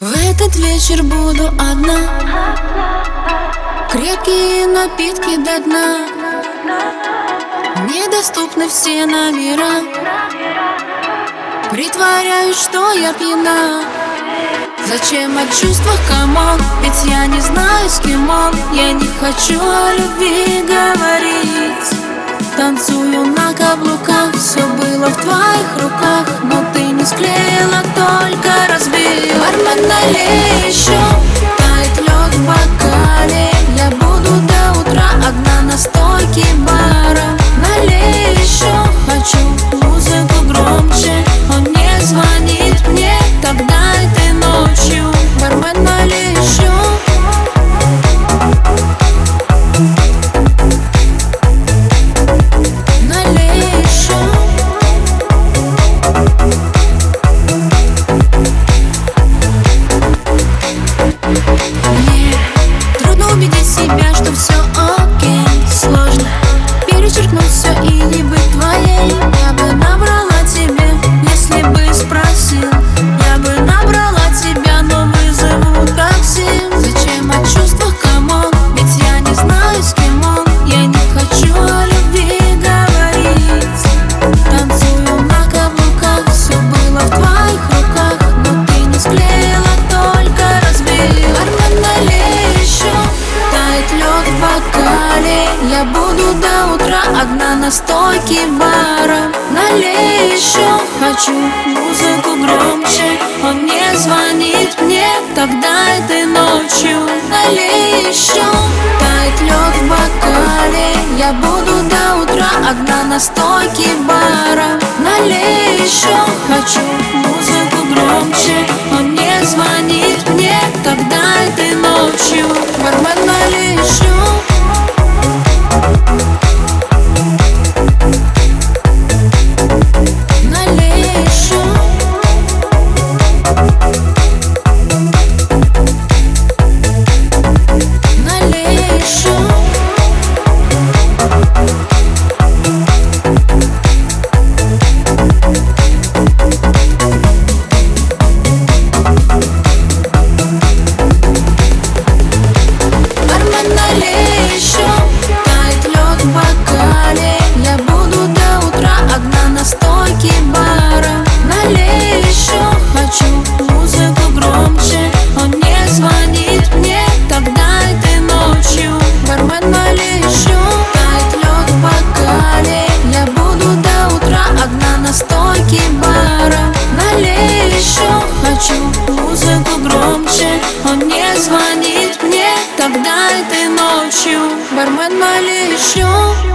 В этот вечер буду одна. Крепкие напитки до дна. Недоступны все номера. Притворяюсь, что я пьяна. Зачем о чувствах, come on? Ведь я не знаю, с кем он. Я не хочу о любви говорить. Танцую на каблуках. Все было в твоих руках Но не склеила, только разбил. Бармен, налей еще Тает лед в бокале. Я буду до утра одна на стойке до утра одна на стойке бара. Налей еще, хочу музыку громче. Он не звонит мне, тогда этой ночью. Налей еще, тает лед в бокале. Я буду до утра одна на стойке бара. Налей еще, хочу музыку громче звонит мне Тогда этой ночью Бармен, еще